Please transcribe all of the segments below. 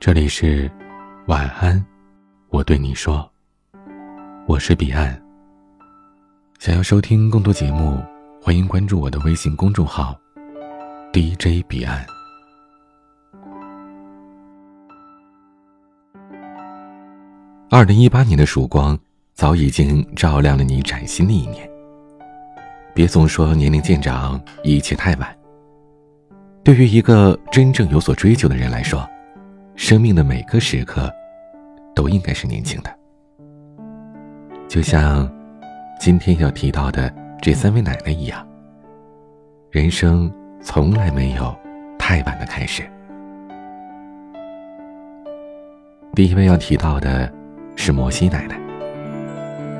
这里是晚安，我对你说，我是彼岸。想要收听更多节目，欢迎关注我的微信公众号 DJ 彼岸。二零一八年的曙光早已经照亮了你崭新的一年。别总说年龄渐长，一切太晚。对于一个真正有所追求的人来说，生命的每个时刻都应该是年轻的。就像今天要提到的这三位奶奶一样，人生从来没有太晚的开始。第一位要提到的是摩西奶奶，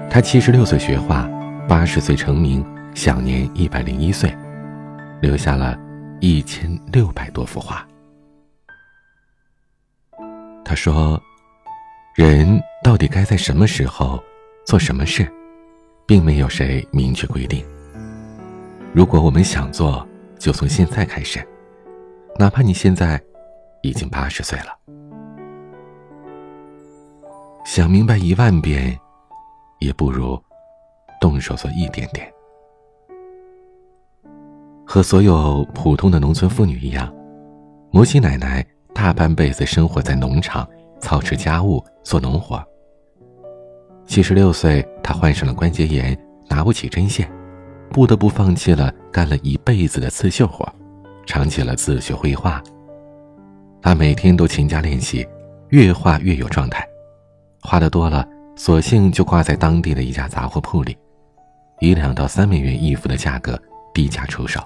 她七十六岁学画，八十岁成名。享年一百零一岁，留下了一千六百多幅画。他说：“人到底该在什么时候做什么事，并没有谁明确规定。如果我们想做，就从现在开始，哪怕你现在已经八十岁了。想明白一万遍，也不如动手做一点点。”和所有普通的农村妇女一样，摩西奶奶大半辈子生活在农场，操持家务，做农活。七十六岁，他患上了关节炎，拿不起针线，不得不放弃了干了一辈子的刺绣活，尝起了自学绘画。他每天都勤加练习，越画越有状态，画的多了，索性就挂在当地的一家杂货铺里，以两到三美元一幅的价格低价出售。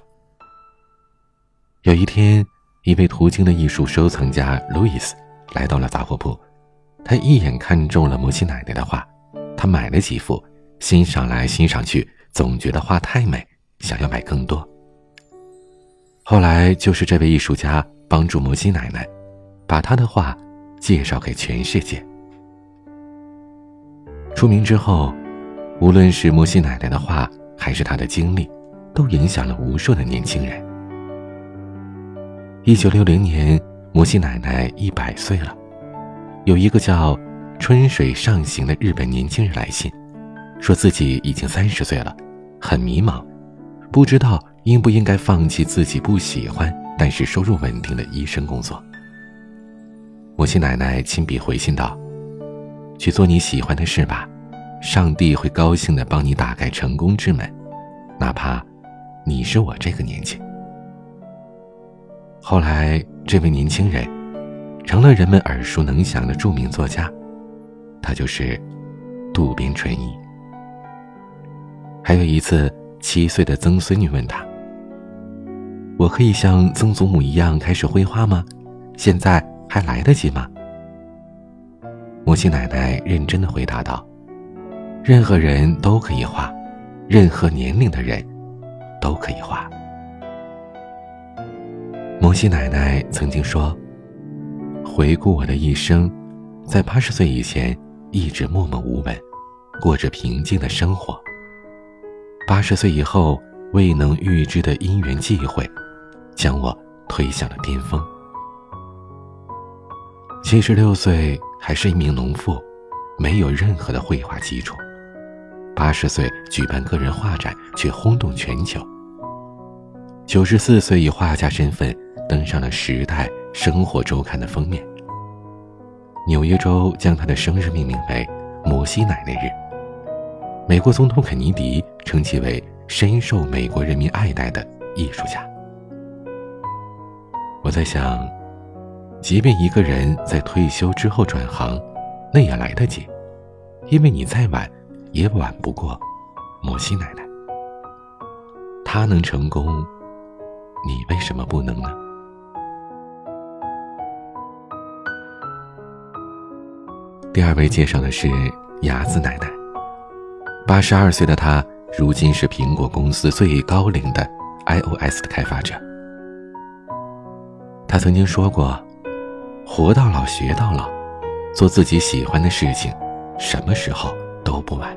有一天，一位途经的艺术收藏家路易斯来到了杂货铺，他一眼看中了摩西奶奶的画，他买了几幅，欣赏来欣赏去，总觉得画太美，想要买更多。后来，就是这位艺术家帮助摩西奶奶，把他的画介绍给全世界。出名之后，无论是摩西奶奶的画，还是他的经历，都影响了无数的年轻人。一九六零年，摩西奶奶一百岁了。有一个叫春水上行的日本年轻人来信，说自己已经三十岁了，很迷茫，不知道应不应该放弃自己不喜欢但是收入稳定的医生工作。摩西奶奶亲笔回信道：“去做你喜欢的事吧，上帝会高兴的帮你打开成功之门，哪怕你是我这个年纪。”后来，这位年轻人成了人们耳熟能详的著名作家，他就是渡边淳一。还有一次，七岁的曾孙女问他：“我可以像曾祖母一样开始绘画吗？现在还来得及吗？”母亲奶奶认真的回答道：“任何人都可以画，任何年龄的人都可以画。”摩西奶奶曾经说：“回顾我的一生，在八十岁以前一直默默无闻，过着平静的生活。八十岁以后，未能预知的因缘际会，将我推向了巅峰。七十六岁还是一名农妇，没有任何的绘画基础。八十岁举办个人画展，却轰动全球。九十四岁以画家身份。”登上了《时代生活周刊》的封面。纽约州将他的生日命名为“摩西奶奶日”。美国总统肯尼迪称其为深受美国人民爱戴的艺术家。我在想，即便一个人在退休之后转行，那也来得及，因为你再晚，也晚不过摩西奶奶。他能成功，你为什么不能呢？第二位介绍的是雅子奶奶，八十二岁的她，如今是苹果公司最高龄的 iOS 的开发者。她曾经说过：“活到老，学到老，做自己喜欢的事情，什么时候都不晚。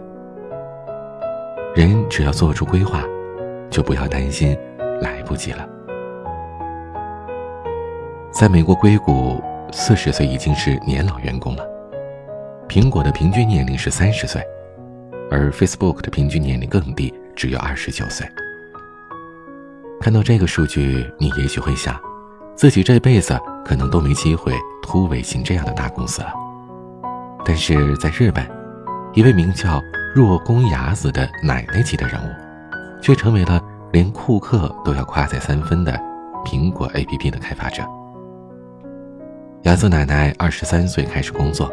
人只要做出规划，就不要担心来不及了。”在美国硅谷，四十岁已经是年老员工了。苹果的平均年龄是三十岁，而 Facebook 的平均年龄更低，只有二十九岁。看到这个数据，你也许会想，自己这辈子可能都没机会突围进这样的大公司了。但是在日本，一位名叫若宫雅子的奶奶级的人物，却成为了连库克都要夸赞三分的苹果 APP 的开发者。雅子奶奶二十三岁开始工作，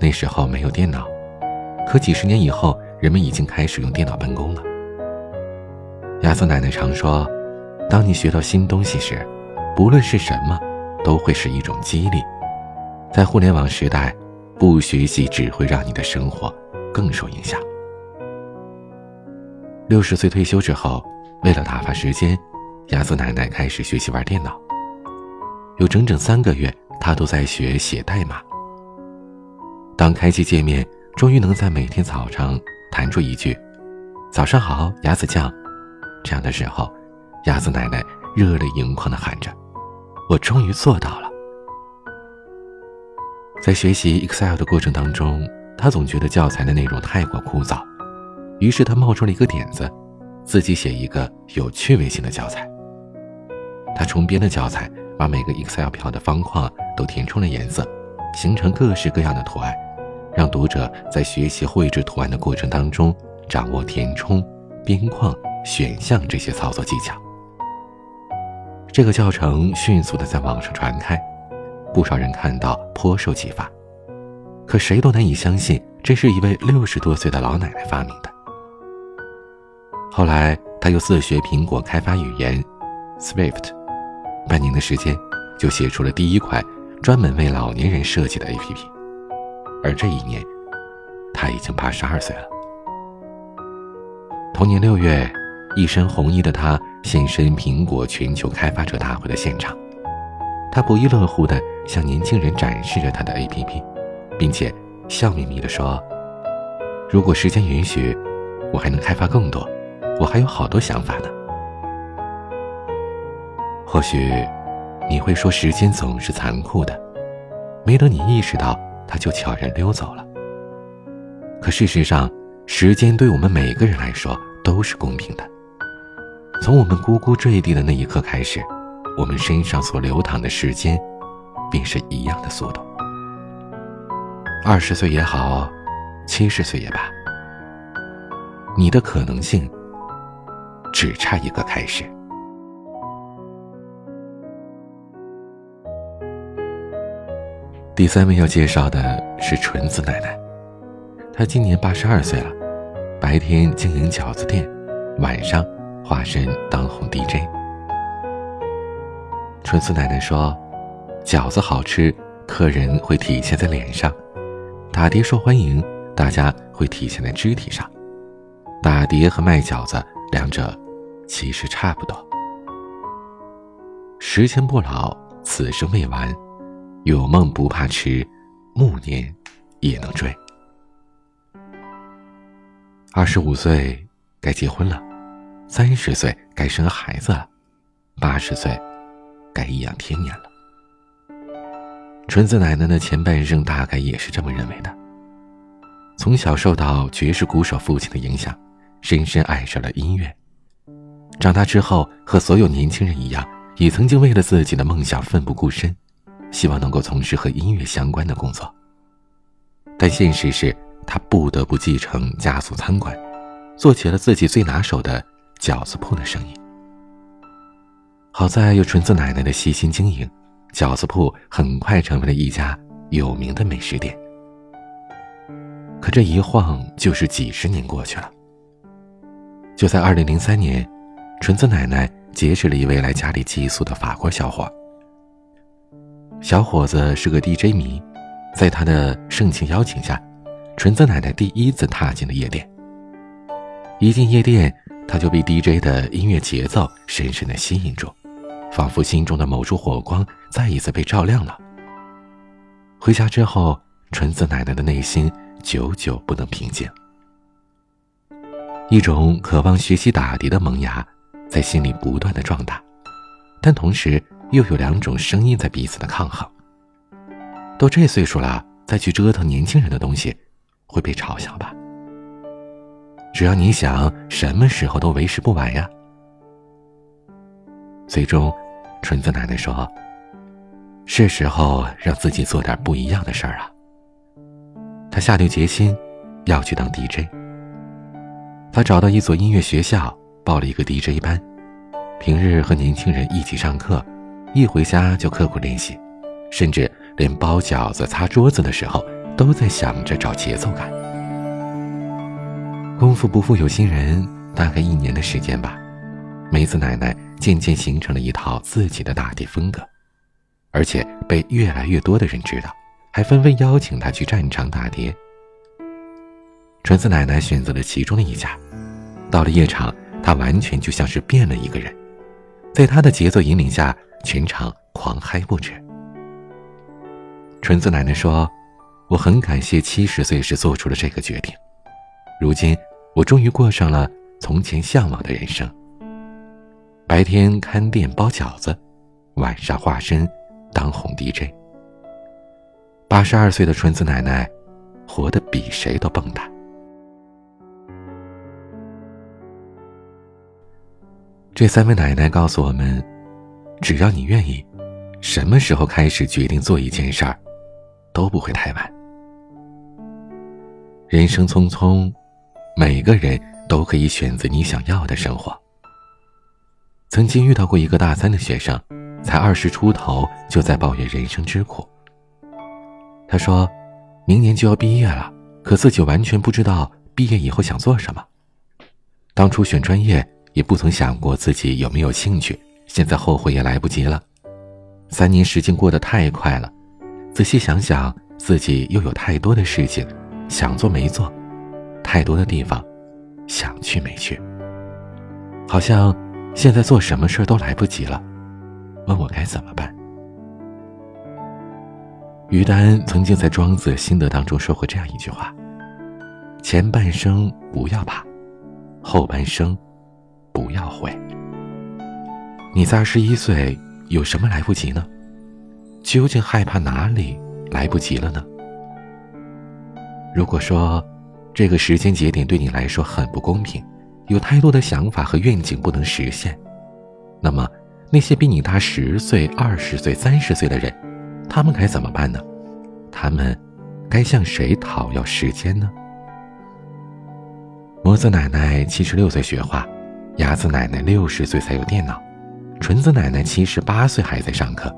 那时候没有电脑，可几十年以后，人们已经开始用电脑办公了。雅子奶奶常说。当你学到新东西时，不论是什么，都会是一种激励。在互联网时代，不学习只会让你的生活更受影响。六十岁退休之后，为了打发时间，雅子奶奶开始学习玩电脑。有整整三个月，她都在学写代码。当开机界面终于能在每天早上弹出一句“早上好，雅子酱”，这样的时候。鸭子奶奶热泪盈眶地喊着：“我终于做到了！”在学习 Excel 的过程当中，他总觉得教材的内容太过枯燥，于是他冒出了一个点子，自己写一个有趣味性的教材。他重编的教材把每个 Excel 表的方框都填充了颜色，形成各式各样的图案，让读者在学习绘制图案的过程当中掌握填充、边框、选项这些操作技巧。这个教程迅速的在网上传开，不少人看到颇受启发。可谁都难以相信，这是一位六十多岁的老奶奶发明的。后来，他又自学苹果开发语言 Swift，半年的时间就写出了第一款专门为老年人设计的 APP。而这一年，他已经八十二岁了。同年六月。一身红衣的他现身苹果全球开发者大会的现场，他不亦乐乎地向年轻人展示着他的 APP，并且笑眯眯地说：“如果时间允许，我还能开发更多，我还有好多想法呢。”或许你会说，时间总是残酷的，没等你意识到，他就悄然溜走了。可事实上，时间对我们每个人来说都是公平的。从我们呱呱坠地的那一刻开始，我们身上所流淌的时间，便是一样的速度。二十岁也好，七十岁也罢，你的可能性只差一个开始。第三位要介绍的是纯子奶奶，她今年八十二岁了，白天经营饺子店，晚上。化身当红 DJ，纯子奶奶说：“饺子好吃，客人会体现在脸上；打碟受欢迎，大家会体现在肢体上。打碟和卖饺子两者其实差不多。时间不老，此生未完，有梦不怕迟，暮年也能追。二十五岁该结婚了。”三十岁该生孩子了，八十岁该颐养天年了。纯子奶奶的前半生大概也是这么认为的。从小受到爵士鼓手父亲的影响，深深爱上了音乐。长大之后，和所有年轻人一样，也曾经为了自己的梦想奋不顾身，希望能够从事和音乐相关的工作。但现实是他不得不继承家族餐馆，做起了自己最拿手的。饺子铺的生意，好在有纯子奶奶的细心经营，饺子铺很快成为了一家有名的美食店。可这一晃就是几十年过去了。就在二零零三年，纯子奶奶结识了一位来家里寄宿的法国小伙。小伙子是个 DJ 迷，在他的盛情邀请下，纯子奶奶第一次踏进了夜店。一进夜店。他就被 DJ 的音乐节奏深深的吸引住，仿佛心中的某处火光再一次被照亮了。回家之后，纯子奶奶的内心久久不能平静，一种渴望学习打碟的萌芽在心里不断的壮大，但同时又有两种声音在彼此的抗衡，都这岁数了，再去折腾年轻人的东西，会被嘲笑吧？只要你想，什么时候都为时不晚呀。最终，纯子奶奶说：“是时候让自己做点不一样的事儿啊。”她下定决心要去当 DJ。她找到一所音乐学校，报了一个 DJ 班，平日和年轻人一起上课，一回家就刻苦练习，甚至连包饺子、擦桌子的时候，都在想着找节奏感。功夫不负有心人，大概一年的时间吧，梅子奶奶渐渐形成了一套自己的打碟风格，而且被越来越多的人知道，还纷纷邀请她去战场打碟。纯子奶奶选择了其中的一家，到了夜场，她完全就像是变了一个人，在他的节奏引领下，全场狂嗨不止。纯子奶奶说：“我很感谢七十岁时做出了这个决定。”如今，我终于过上了从前向往的人生。白天看店包饺子，晚上化身当红 DJ。八十二岁的纯子奶奶，活得比谁都蹦跶。这三位奶奶告诉我们：只要你愿意，什么时候开始决定做一件事儿，都不会太晚。人生匆匆。每个人都可以选择你想要的生活。曾经遇到过一个大三的学生，才二十出头就在抱怨人生之苦。他说：“明年就要毕业了，可自己完全不知道毕业以后想做什么。当初选专业也不曾想过自己有没有兴趣，现在后悔也来不及了。三年时间过得太快了，仔细想想，自己又有太多的事情想做没做。”太多的地方，想去没去。好像现在做什么事都来不及了，问我该怎么办？于丹曾经在《庄子心得》当中说过这样一句话：“前半生不要怕，后半生不要悔。”你在二十一岁有什么来不及呢？究竟害怕哪里来不及了呢？如果说，这个时间节点对你来说很不公平，有太多的想法和愿景不能实现。那么，那些比你大十岁、二十岁、三十岁的人，他们该怎么办呢？他们该向谁讨要时间呢？魔子奶奶七十六岁学画，牙子奶奶六十岁才有电脑，纯子奶奶七十八岁还在上课。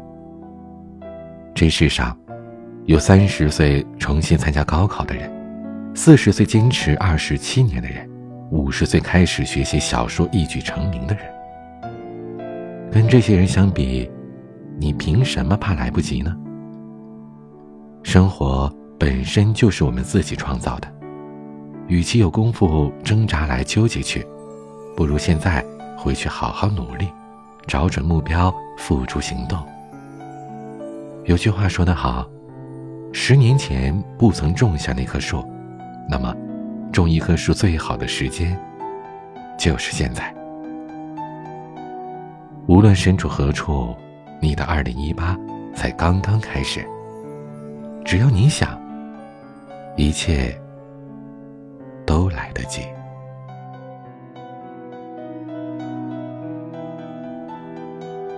这世上，有三十岁重新参加高考的人。四十岁坚持二十七年的人，五十岁开始学习小说一举成名的人，跟这些人相比，你凭什么怕来不及呢？生活本身就是我们自己创造的，与其有功夫挣扎来纠结去，不如现在回去好好努力，找准目标，付诸行动。有句话说得好，十年前不曾种下那棵树。那么，种一棵树最好的时间，就是现在。无论身处何处，你的二零一八才刚刚开始。只要你想，一切都来得及。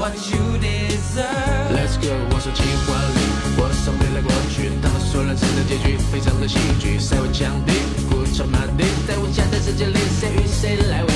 What you deserve？Let's go，我说情话里，我想未来过去，他们说蓝色的结局，非常的戏剧，谁会降低？Good 在我家的世界里，谁与谁来？